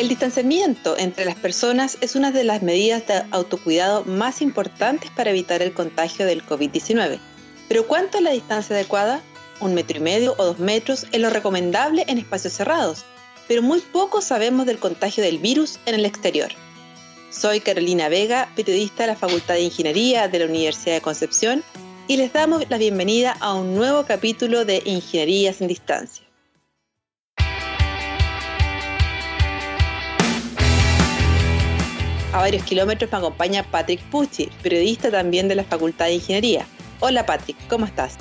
El distanciamiento entre las personas es una de las medidas de autocuidado más importantes para evitar el contagio del COVID-19. Pero ¿cuánto es la distancia adecuada? ¿Un metro y medio o dos metros es lo recomendable en espacios cerrados? Pero muy poco sabemos del contagio del virus en el exterior. Soy Carolina Vega, periodista de la Facultad de Ingeniería de la Universidad de Concepción, y les damos la bienvenida a un nuevo capítulo de Ingenierías en Distancia. A varios kilómetros me acompaña Patrick Pucci, periodista también de la Facultad de Ingeniería. Hola Patrick, ¿cómo estás?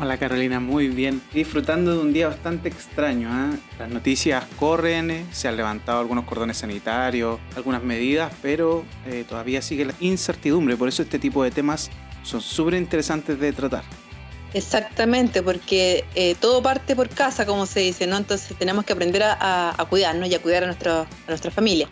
Hola Carolina, muy bien. Disfrutando de un día bastante extraño. ¿eh? Las noticias corren, se han levantado algunos cordones sanitarios, algunas medidas, pero eh, todavía sigue la incertidumbre. Por eso este tipo de temas son súper interesantes de tratar. Exactamente, porque eh, todo parte por casa, como se dice, ¿no? Entonces tenemos que aprender a, a cuidarnos y a cuidar a, nuestro, a nuestra familia.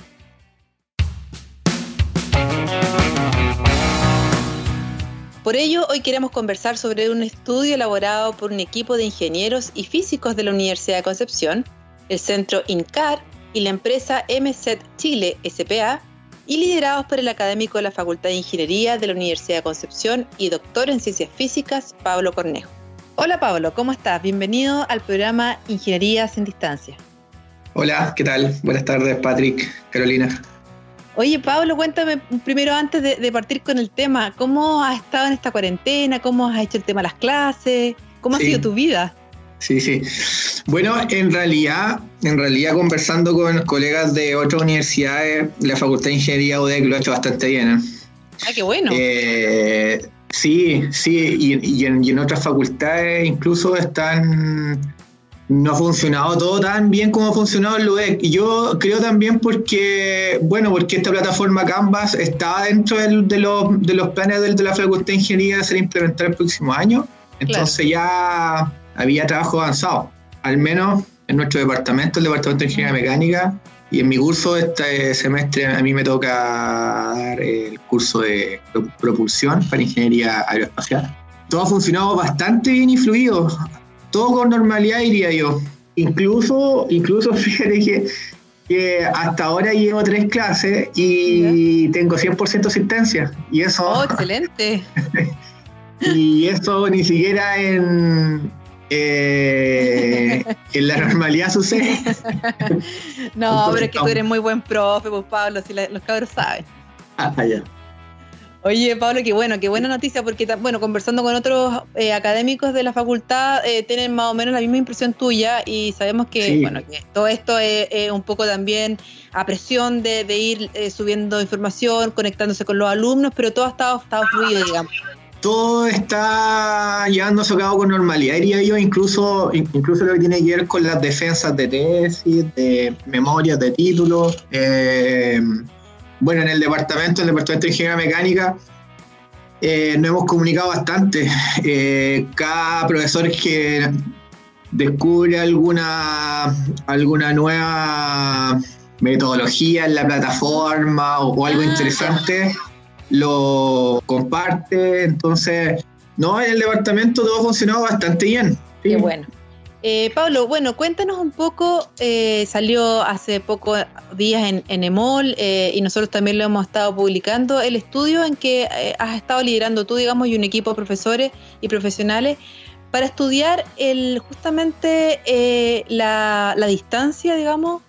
Por ello, hoy queremos conversar sobre un estudio elaborado por un equipo de ingenieros y físicos de la Universidad de Concepción, el Centro INCAR y la empresa MZ Chile SPA, y liderados por el académico de la Facultad de Ingeniería de la Universidad de Concepción y doctor en Ciencias Físicas, Pablo Cornejo. Hola Pablo, ¿cómo estás? Bienvenido al programa Ingenierías en Distancia. Hola, ¿qué tal? Buenas tardes, Patrick, Carolina. Oye, Pablo, cuéntame primero antes de, partir con el tema, ¿cómo has estado en esta cuarentena? ¿Cómo has hecho el tema de las clases? ¿Cómo ha sido tu vida? Sí, sí. Bueno, en realidad, en realidad conversando con colegas de otras universidades, la Facultad de Ingeniería UDEC lo ha hecho bastante bien. ¿eh? Ah, qué bueno. Eh, sí, sí, y, en, y en otras facultades incluso están no ha funcionado todo tan bien como ha funcionado el LUDEC. Y yo creo también porque, bueno, porque esta plataforma Canvas estaba dentro de, los, de los planes de, la Facultad de Ingeniería de ser implementada el próximo año. Entonces ya había trabajo avanzado, al menos en nuestro departamento, el Departamento de Ingeniería Mecánica. Y en mi curso este semestre a mí me toca dar el curso de propulsión para ingeniería aeroespacial. Todo ha funcionado bastante bien y fluido todo con normalidad diría yo. Incluso, incluso fíjate que, hasta ahora llevo tres clases y tengo 100% asistencia. Y eso... Oh, excelente. y eso ni siquiera en, eh, en la normalidad sucede. no, pero es que tú eres muy buen profe, pues Pablo, si los cabros saben. Ah, ya. Oye, Pablo, qué bueno, qué buena noticia, porque, bueno, conversando con otros eh, académicos de la facultad, eh, tienen más o menos la misma impresión tuya y sabemos que, bueno, que todo esto es, un poco también a presión de, ir eh, subiendo información, conectándose con los alumnos, pero todo ha estado, estado fluido, digamos. Todo está llevándose a cabo con normalidad, diría yo, incluso, incluso lo que tiene que ver con las defensas de tesis, de memorias, de títulos. Eh, bueno, en el departamento, en el departamento de ingeniería mecánica, eh, nos hemos comunicado bastante. Eh, cada profesor que descubre alguna, alguna nueva metodología en la plataforma o, algo ah, interesante, lo comparte. Entonces, no, en el departamento todo ha funcionado bastante bien. Qué bueno. Eh, Pablo, bueno, cuéntanos un poco, eh, salió hace pocos días en, en EMOL eh, y nosotros también lo hemos estado publicando, el estudio en que has estado liderando tú, digamos, y un equipo de profesores y profesionales para estudiar el, justamente la, la distancia, digamos,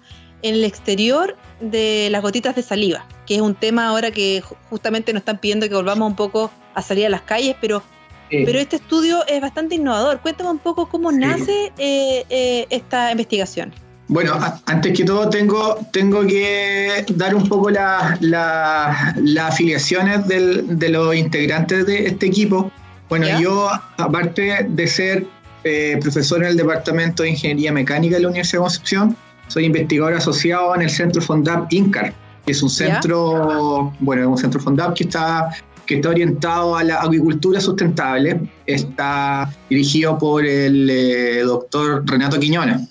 en el exterior de las gotitas de saliva, que es un tema ahora que justamente nos están pidiendo que volvamos un poco a salir a las calles, pero pero este estudio es bastante innovador. Cuéntame un poco cómo nace eh, eh, esta investigación. Bueno, antes que todo tengo, tengo que dar un poco las afiliaciones de los integrantes de este equipo. Bueno, yo, aparte de ser eh, profesor en el Departamento de Ingeniería Mecánica de la Universidad de Concepción. Soy investigador asociado en el Centro Fondap INCAR, que es un centro, bueno, un centro Fondap que está que está orientado a la agricultura sustentable, está dirigido por el eh, doctor Renato Quiñones.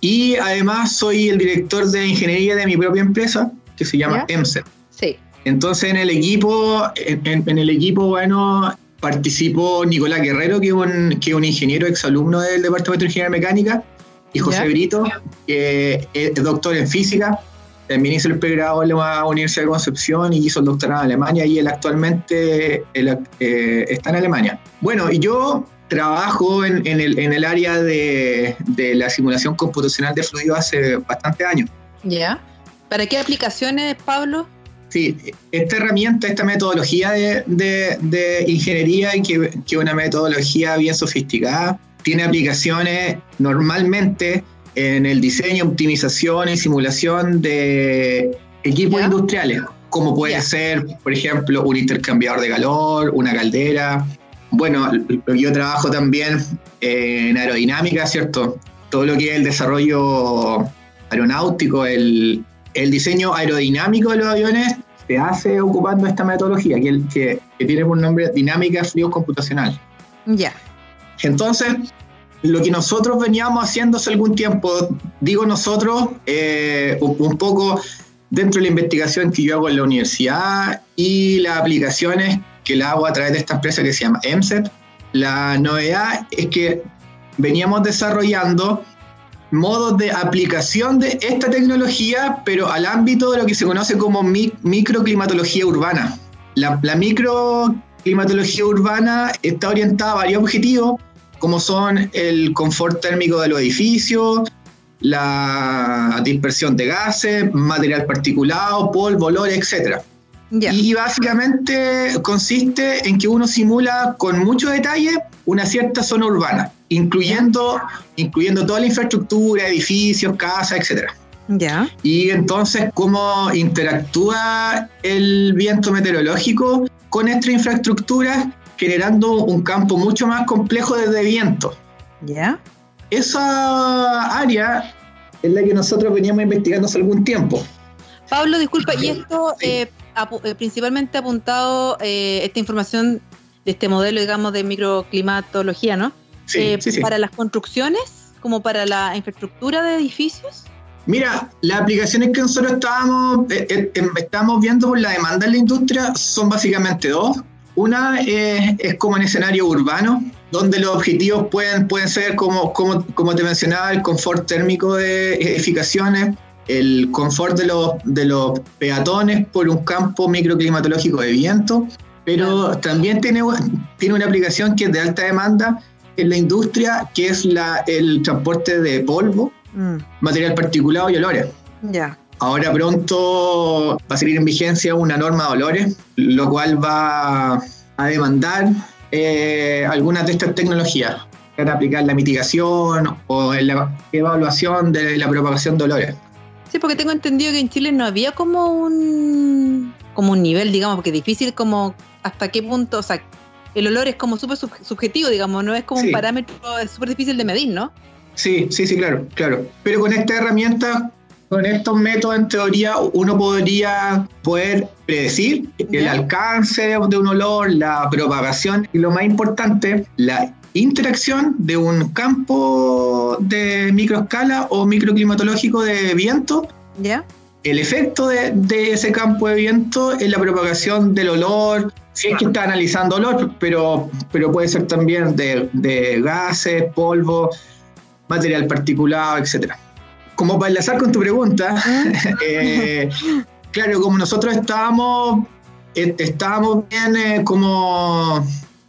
Y además soy el director de ingeniería de mi propia empresa, que se llama EMSET. Sí. Entonces en el equipo, en, el equipo, bueno, participó Nicolás Guerrero, que es un, que un ingeniero exalumno del Departamento de Ingeniería Mecánica, y José Brito, que es doctor en física, también hizo el pregrado en la Universidad de Concepción y hizo el doctorado en Alemania y él actualmente eh, está en Alemania. Bueno, y yo trabajo en, el, en el, área de, de, la simulación computacional de fluido hace bastante años. ¿Ya? ¿Para qué aplicaciones, Pablo? Sí, esta herramienta, esta metodología de, de, ingeniería, que es una metodología bien sofisticada, tiene aplicaciones normalmente en el diseño, optimización y simulación de equipos industriales, como puede ser, por ejemplo, un intercambiador de calor, una caldera. Bueno, yo trabajo también en aerodinámica, ¿cierto? Todo lo que es el desarrollo aeronáutico, el, el diseño aerodinámico de los aviones se hace ocupando esta metodología que, que, que tiene por nombre dinámica frío computacional. Ya. Entonces, lo que nosotros veníamos haciendo hace algún tiempo, digo nosotros, eh, un poco dentro de la investigación que yo hago en la universidad y las aplicaciones que la hago a través de esta empresa que se llama EMSET, la novedad es que veníamos desarrollando modos de aplicación de esta tecnología, pero al ámbito de lo que se conoce como microclimatología urbana. La, la microclimatología urbana está orientada a varios objetivos, como son el confort térmico de los edificios, la dispersión de gases, material particulado, polvo, olor, etc. Y básicamente consiste en que uno simula con mucho detalle una cierta zona urbana, incluyendo, incluyendo toda la infraestructura, edificios, casas, etc. Ya. Y entonces, cómo interactúa el viento meteorológico con esta infraestructura, generando un campo mucho más complejo desde viento. ¿Ya? Esa área es la que nosotros veníamos investigando hace algún tiempo. Pablo, disculpa, y esto eh, eh, principalmente apuntado, eh, esta información de este modelo, digamos, de microclimatología, ¿no? Sí, sí, ¿Para las construcciones, como para la infraestructura de edificios? Mira, las aplicaciones que nosotros estábamos, estábamos viendo por la demanda en la industria son básicamente dos. Una es, como en escenario urbano, donde los objetivos pueden, pueden ser, como, como, como te mencionaba, el confort térmico de edificaciones, el confort de los, de los peatones por un campo microclimatológico de viento, pero también tiene, tiene una aplicación que es de alta demanda en la industria, que es la, el transporte de polvo, mm. material particulado y olores. Ya. Ahora pronto va a salir en vigencia una norma de olores, lo cual va a demandar eh, algunas de estas tecnologías para aplicar la mitigación o la evaluación de la propagación de olores. Sí, porque tengo entendido que en Chile no había como un como un nivel, digamos, porque es difícil como hasta qué punto, o sea, el olor es como súper subjetivo, digamos, no es como un parámetro, es súper difícil de medir, ¿no? Sí, sí, sí, claro, claro. Pero con esta herramienta con estos métodos, en teoría, uno podría poder predecir el alcance de un olor, la propagación y lo más importante, la interacción de un campo de microescala o microclimatológico de viento. ¿Ya? El efecto de, ese campo de viento es la propagación del olor, si es que está analizando olor, pero, pero puede ser también de, de gases, polvo, material particulado, etcétera como para enlazar con tu pregunta, eh, claro, como nosotros estábamos, eh, estábamos bien eh, como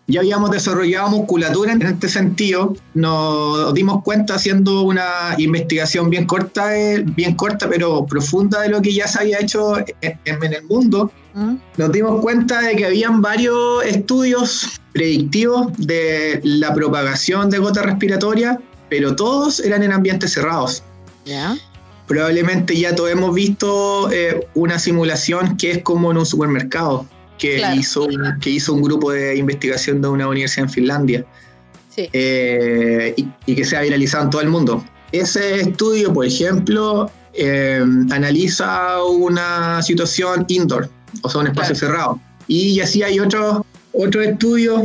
ya habíamos desarrollado musculatura en este sentido, nos dimos cuenta haciendo una investigación bien corta, bien corta pero profunda de lo que ya se había hecho en, en el mundo. Mm. Nos dimos cuenta de que habían varios estudios predictivos de la propagación de gotas respiratorias, pero todos eran en ambientes cerrados. Probablemente ya todos hemos visto eh, una simulación que es como en un supermercado, que, hizo, que hizo un grupo de investigación de una universidad en Finlandia. eh, y, que sea viralizado en todo el mundo. Ese estudio, por ejemplo, eh, analiza una situación indoor, o sea, un espacio cerrado. Y así hay otros otro estudios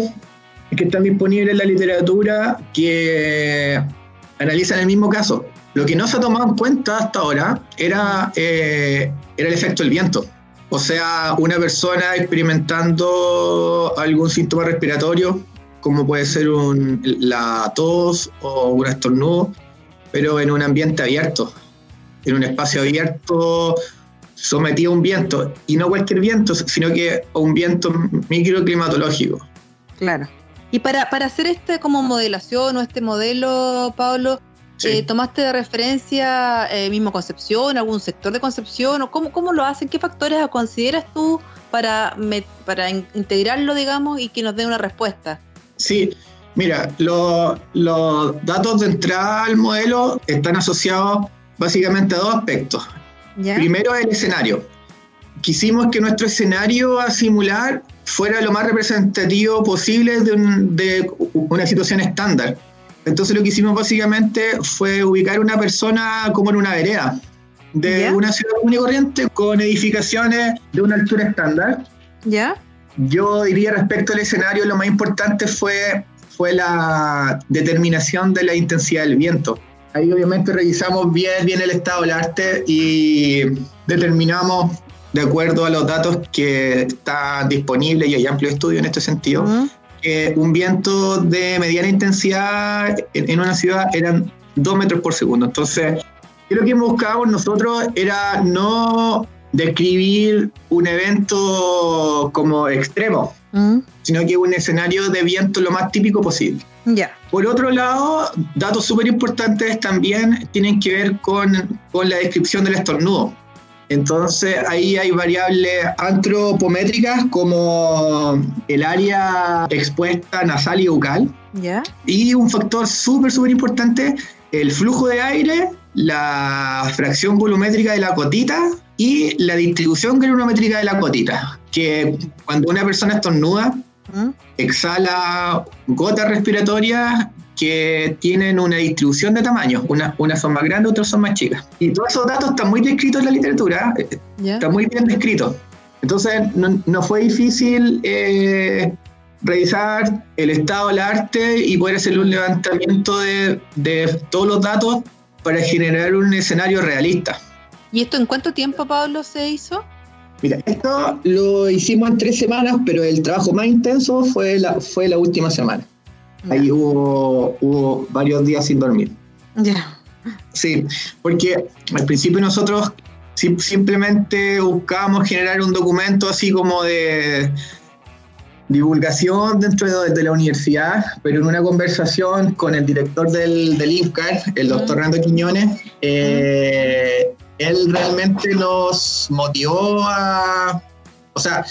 que están disponibles en la literatura que analizan el mismo caso. Lo que no se ha tomado en cuenta hasta ahora era, eh, era el efecto del viento. O sea, una persona experimentando algún síntoma respiratorio, como puede ser un, la tos o un estornudo, pero en un ambiente abierto, en un espacio abierto, sometido a un viento, y no cualquier viento, sino que a un viento microclimatológico. Claro. Y para, para hacer este como modelación o este modelo, Pablo, eh, ¿Tomaste de referencia eh, mismo Concepción, algún sector de Concepción? ¿O cómo, cómo lo hacen? ¿Qué factores consideras tú para, para integrarlo, digamos, y que nos dé una respuesta? Sí, mira, los datos de entrada al modelo están asociados básicamente a dos aspectos. Primero, el escenario. Quisimos que nuestro escenario a simular fuera lo más representativo posible de, de una situación estándar entonces lo que hicimos básicamente fue ubicar una persona como en una vereda de una ciudad común y corriente con edificaciones de una altura estándar. ¿Ya? Yo diría respecto al escenario, lo más importante fue, fue la determinación de la intensidad del viento. Ahí obviamente revisamos bien, bien el estado del arte y determinamos, de acuerdo a los datos que están disponibles y hay amplio estudio en este sentido, un viento de mediana intensidad en, una ciudad eran 2 metros por segundo. Entonces, lo que buscábamos nosotros era no describir un evento como extremo, mm. sino que un escenario de viento lo más típico posible. Ya. Por otro lado, datos súper importantes también tienen que ver con, con la descripción del estornudo. Entonces ahí hay variables antropométricas como el área expuesta nasal y bucal. Y un factor súper, súper importante, el flujo de aire, la fracción volumétrica de la cotita y la distribución granulométrica de la cotita. Que cuando una persona estornuda, ¿Mm? exhala gotas respiratorias que tienen una distribución de tamaños, unas una son más grandes, otras son más chicas. Y todos esos datos están muy descritos en la literatura, eh, están muy bien descritos. Entonces no, fue difícil eh, revisar el estado del arte y poder hacer un levantamiento de, de todos los datos para generar un escenario realista. ¿Y esto en cuánto tiempo, Pablo, se hizo? Mira, esto lo hicimos en tres semanas, pero el trabajo más intenso fue la, fue la última semana. Ahí hubo, hubo varios días sin dormir. Ya. Sí, porque al principio nosotros simplemente buscábamos generar un documento así como de divulgación dentro de, la universidad, pero en una conversación con el director del, del INCAR, el doctor Rando Quiñones, eh, él realmente nos motivó a, o sea,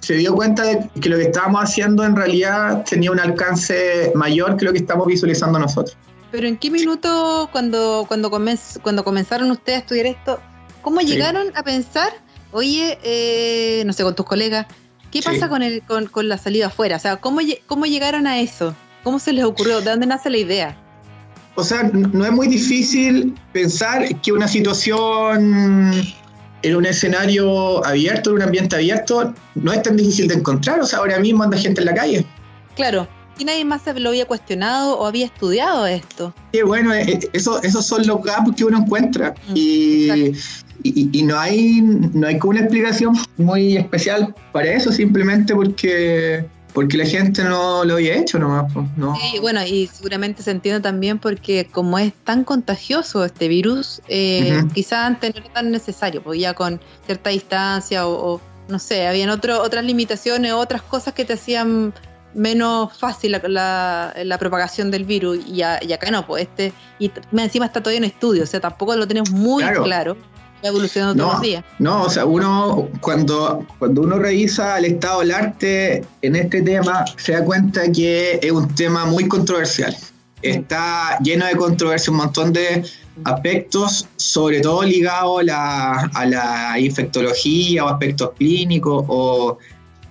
se dio cuenta de que lo que estábamos haciendo en realidad tenía un alcance mayor que lo que estamos visualizando nosotros. Pero ¿en qué minuto cuando, cuando, cuando comenzaron ustedes a estudiar esto, cómo llegaron a pensar, oye, eh, no sé, con tus colegas, ¿qué pasa con, el, con, con, la salida afuera? O sea, ¿cómo, ¿cómo llegaron a eso? ¿Cómo se les ocurrió? ¿De dónde nace la idea? O sea, no es muy difícil pensar que una situación en un escenario abierto, en un ambiente abierto, no es tan difícil de encontrar. O sea, ahora mismo anda gente en la calle. Claro. ¿Y nadie más lo había cuestionado o había estudiado esto? Sí, bueno, eh, eh, eso, esos son los gaps que uno encuentra. Mm, y, y, no hay no hay como una explicación muy especial para eso, simplemente porque porque la gente no lo había hecho nomás. no. Sí, bueno, y seguramente se entiende también porque como es tan contagioso este virus, eh, quizás antes no era tan necesario, porque ya con cierta distancia o, no sé, habían otro, otras limitaciones, otras cosas que te hacían menos fácil la, la, propagación del virus y, acá no, pues este, y encima está todavía en estudio, o sea, tampoco lo tenemos muy claro evolucionando no, todos los días. No, o sea, uno cuando, cuando uno revisa el estado del arte en este tema, se da cuenta que es un tema muy controversial. Está lleno de controversia, un montón de aspectos, sobre todo ligados a la, a la infectología o aspectos clínicos o,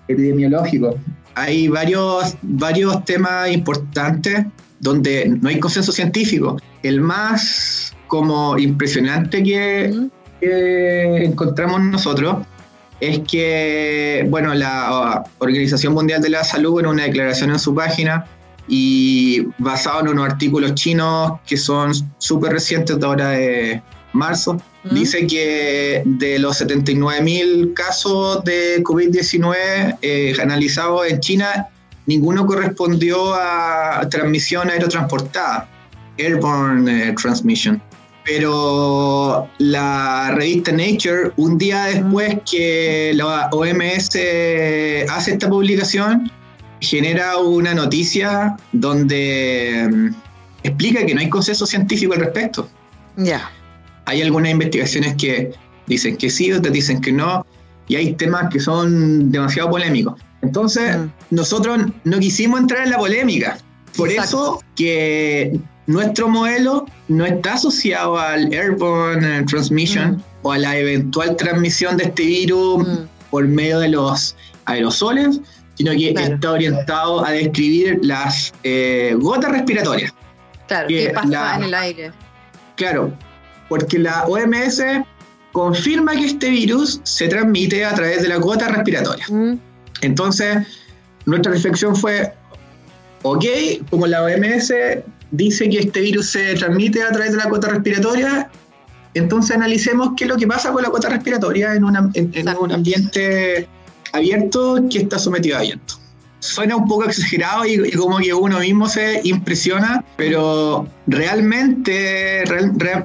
epidemiológico. Hay varios, varios temas importantes donde no hay consenso científico. El más como impresionante que, que encontramos nosotros es que, bueno, la Organización Mundial de la Salud en una declaración en su página y basado en unos artículos chinos que son súper recientes de ahora de marzo, dice que de los 79.000 casos de COVID-19 eh, analizados en China, ninguno correspondió a transmisión aerotransportada, airborne eh, transmission. Pero la revista Nature, un día después que la OMS hace esta publicación, genera una noticia donde mm, explica que no hay consenso científico al respecto. Ya. Hay algunas investigaciones que dicen que sí, otras dicen que no, y hay temas que son demasiado polémicos. Entonces, mm. nosotros no quisimos entrar en la polémica. Por eso que nuestro modelo no está asociado al airborne transmission mm. o a la eventual transmisión de este virus mm. por medio de los aerosoles, sino que está orientado a describir las eh, gotas respiratorias. Claro, que, pasa en el aire. Claro, porque la OMS confirma que este virus se transmite a través de la gota respiratoria. Mm. Entonces, nuestra reflexión fue, ok, como la OMS dice que este virus se transmite a través de la gota respiratoria, entonces analicemos qué es lo que pasa con la gota respiratoria en, en un ambiente abierto que está sometido a viento. Suena un poco exagerado y, como que uno mismo se impresiona, pero realmente,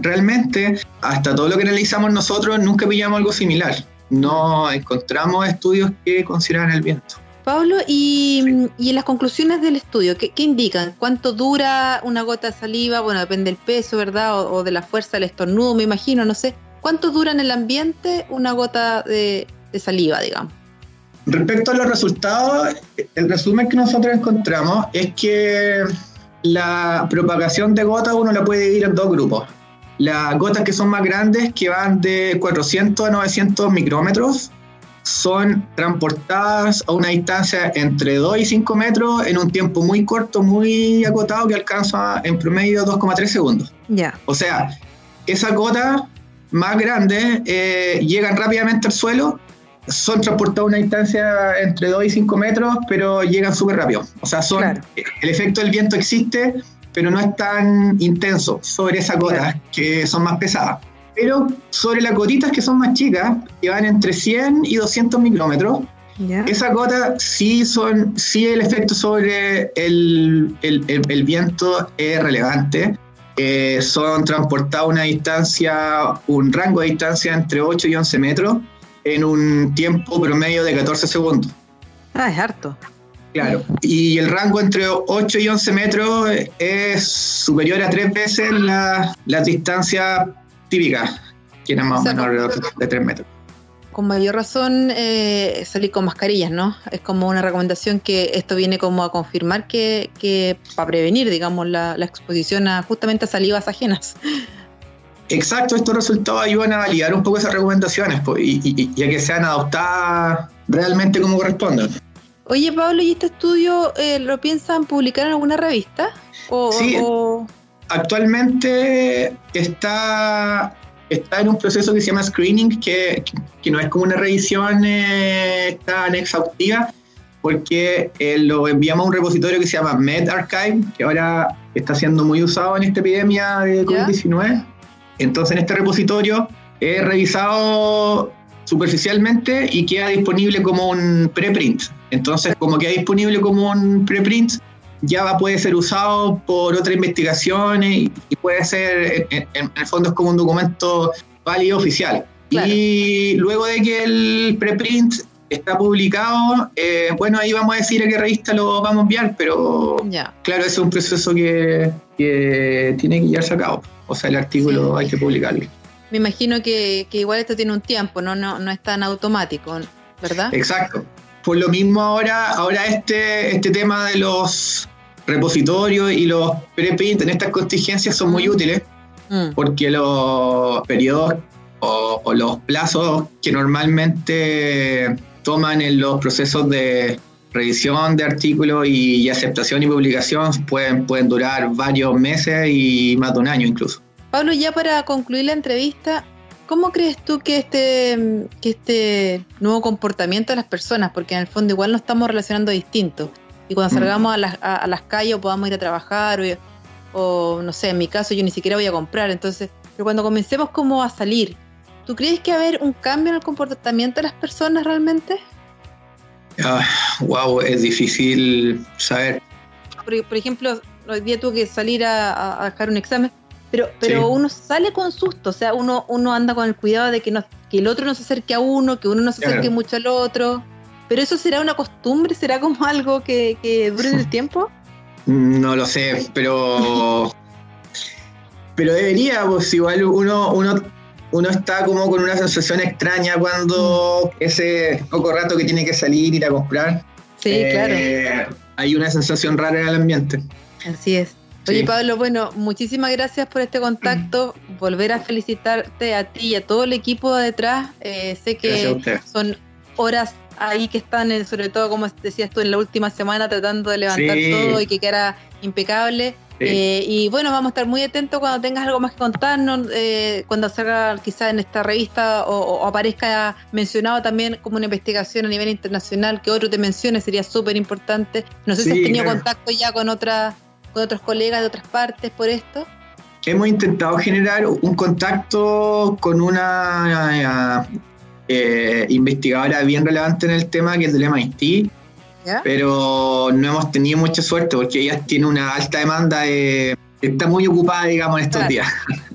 realmente, hasta todo lo que analizamos nosotros, nunca pillamos algo similar. No encontramos estudios que consideran el viento. Pablo, y, en las conclusiones del estudio, ¿qué, indican? ¿Cuánto dura una gota de saliva? Bueno, depende del peso, ¿verdad? O, de la fuerza del estornudo, me imagino, no sé. ¿Cuánto dura en el ambiente una gota de saliva, digamos? Respecto a los resultados, el resumen que nosotros encontramos es que la propagación de gotas uno la puede dividir en dos grupos. Las gotas que son más grandes, que van de 400 a 900 micrómetros, son transportadas a una distancia entre 2 y 5 metros en un tiempo muy corto, muy acotado, que alcanza en promedio 2,3 segundos. Ya. O sea, esas gotas más grandes eh, llegan rápidamente al suelo son transportados a una distancia entre 2 y 5 metros, pero llegan súper rápido. O sea, son el efecto del viento existe, pero no es tan intenso sobre esas gotas que son más pesadas. Pero sobre las gotitas que son más chicas, que van entre 100 y 200 micrómetros, esas gotas sí son, sí el efecto sobre el, el, viento es relevante. Eh, son transportados a una distancia, un rango de distancia entre 8 y 11 metros en un tiempo promedio de 14 segundos. Ah, es harto. Claro, y el rango entre 8 y 11 metros es superior a tres veces la, la distancia típica, que era más o, menos alrededor de 3 metros. Con mayor razón eh, salir con mascarillas, ¿no? Es como una recomendación que esto viene como a confirmar que, que para prevenir, digamos, la, la exposición a justamente a salivas ajenas. Exacto, estos resultados ayudan a validar un poco esas recomendaciones y, a que sean adoptadas realmente como corresponden. Oye, Pablo, ¿y este estudio eh, lo piensan publicar en alguna revista? sí, actualmente está, está en un proceso que se llama screening, que, no es como una revisión eh, tan exhaustiva, porque eh, lo enviamos a un repositorio que se llama MedArchive, que ahora está siendo muy usado en esta epidemia de COVID-19. Entonces en este repositorio he revisado superficialmente y queda disponible como un preprint. Entonces, como queda disponible como un preprint, ya puede ser usado por otras investigaciones y, puede ser, en, el fondo es como un documento válido oficial. Y luego de que el preprint está publicado, eh, bueno, ahí vamos a decir a qué revista lo vamos a enviar, pero claro, ese es un proceso que, que tiene que llevarse a cabo. O sea, el artículo hay que publicarlo. Me imagino que, igual esto tiene un tiempo, ¿no? No, no es tan automático, ¿verdad? Exacto. Por lo mismo ahora, ahora este, este tema de los repositorios y los preprint en estas contingencias son muy útiles mm. porque los periodos o, los plazos que normalmente toman en los procesos de revisión de artículos y, aceptación y publicación pueden, pueden durar varios meses y más de un año incluso. Pablo, ya para concluir la entrevista, ¿cómo crees tú que este, que este nuevo comportamiento de las personas, porque en el fondo igual nos estamos relacionando distinto, y cuando mm. salgamos a las, a, las calles o podamos ir a trabajar, o, o, no sé, en mi caso yo ni siquiera voy a comprar, entonces, pero cuando comencemos como a salir, ¿tú crees que va a haber un cambio en el comportamiento de las personas realmente? wow, es difícil saber. Por, ejemplo, hoy día tuve que salir a, dejar un examen, pero, pero uno sale con susto, o sea, uno, uno anda con el cuidado de que, no, que el otro no se acerque a uno, que uno no se acerque mucho al otro. ¿Pero eso será una costumbre? ¿Será como algo que, que dure en el tiempo? No lo sé, pero. pero debería, pues igual uno, uno uno está como con una sensación extraña cuando ese poco rato que tiene que salir, ir a comprar. Sí, eh, claro. Hay una sensación rara en el ambiente. Así es. Oye, Pablo, bueno, muchísimas gracias por este contacto. Volver a felicitarte a ti y a todo el equipo de detrás. Eh, sé que son horas ahí que están, eh, sobre todo, como decías tú, en la última semana tratando de levantar todo y que queda impecable. Eh, y bueno, vamos a estar muy atentos cuando tengas algo más que contarnos, eh, cuando salga quizás en esta revista o, aparezca mencionado también como una investigación a nivel internacional, que otro te mencione, sería súper importante. No sé si has tenido contacto ya con, otra, con otros colegas de otras partes por esto. Hemos intentado generar un contacto con una eh, investigadora bien relevante en el tema, que es del MIT, pero no hemos tenido mucha suerte porque ella tiene una alta demanda, está muy ocupada, digamos, en estos días.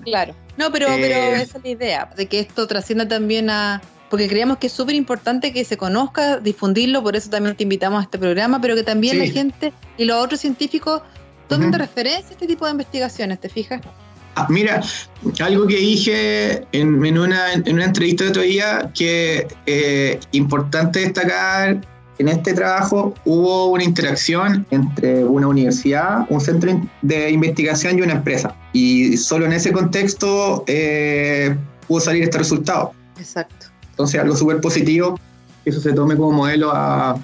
Claro. No, pero, pero eh, esa es la idea, de que esto trascienda también a... Porque creemos que es súper importante que se conozca, difundirlo, por eso también te invitamos a este programa, pero que también la gente y los otros científicos tomen de referencia este tipo de investigaciones, ¿te fijas? Ah, mira, algo que dije en, una, en una entrevista de otro día, que eh, importante destacar en este trabajo hubo una interacción entre una universidad, un centro de investigación y una empresa. Y solo en ese contexto eh, pudo salir este resultado. Exacto. Entonces, algo súper positivo, que eso se tome como modelo a,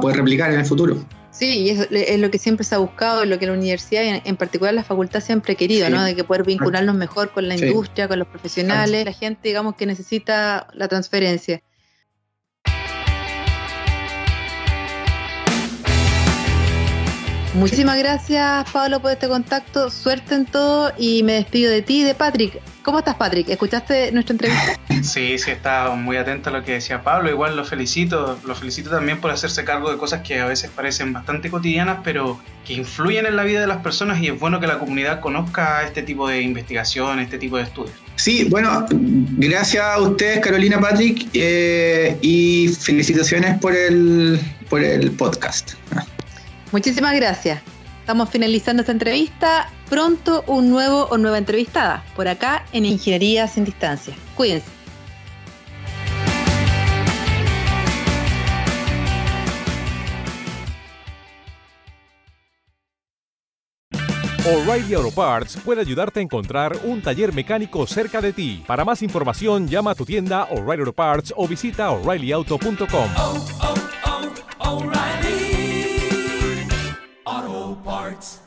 poder replicar en el futuro. Sí, y es, lo que siempre se ha buscado, lo que la universidad, y en particular la facultad, siempre ha querido, ¿no? De que poder vincularnos mejor con la industria, con los profesionales, la gente, digamos, que necesita la transferencia. Muchísimas gracias, Pablo, por este contacto. Suerte en todo y me despido de ti y de Patrick. ¿Cómo estás, Patrick? ¿Escuchaste nuestra entrevista? Sí, sí, estaba muy atento a lo que decía Pablo. Igual lo felicito. Lo felicito también por hacerse cargo de cosas que a veces parecen bastante cotidianas, pero que influyen en la vida de las personas y es bueno que la comunidad conozca este tipo de investigación, este tipo de estudios. Sí, bueno, gracias a ustedes, Carolina, Patrick, eh, y felicitaciones por el, por el podcast. Muchísimas gracias. Estamos finalizando esta entrevista. Pronto un nuevo o nueva entrevistada por acá en Ingeniería sin Distancia. Cuídense. O'Reilly Auto Parts puede ayudarte a encontrar un taller mecánico cerca de ti. Para más información, llama a tu tienda O'Reilly Auto Parts o visita oreillyauto.com. parts.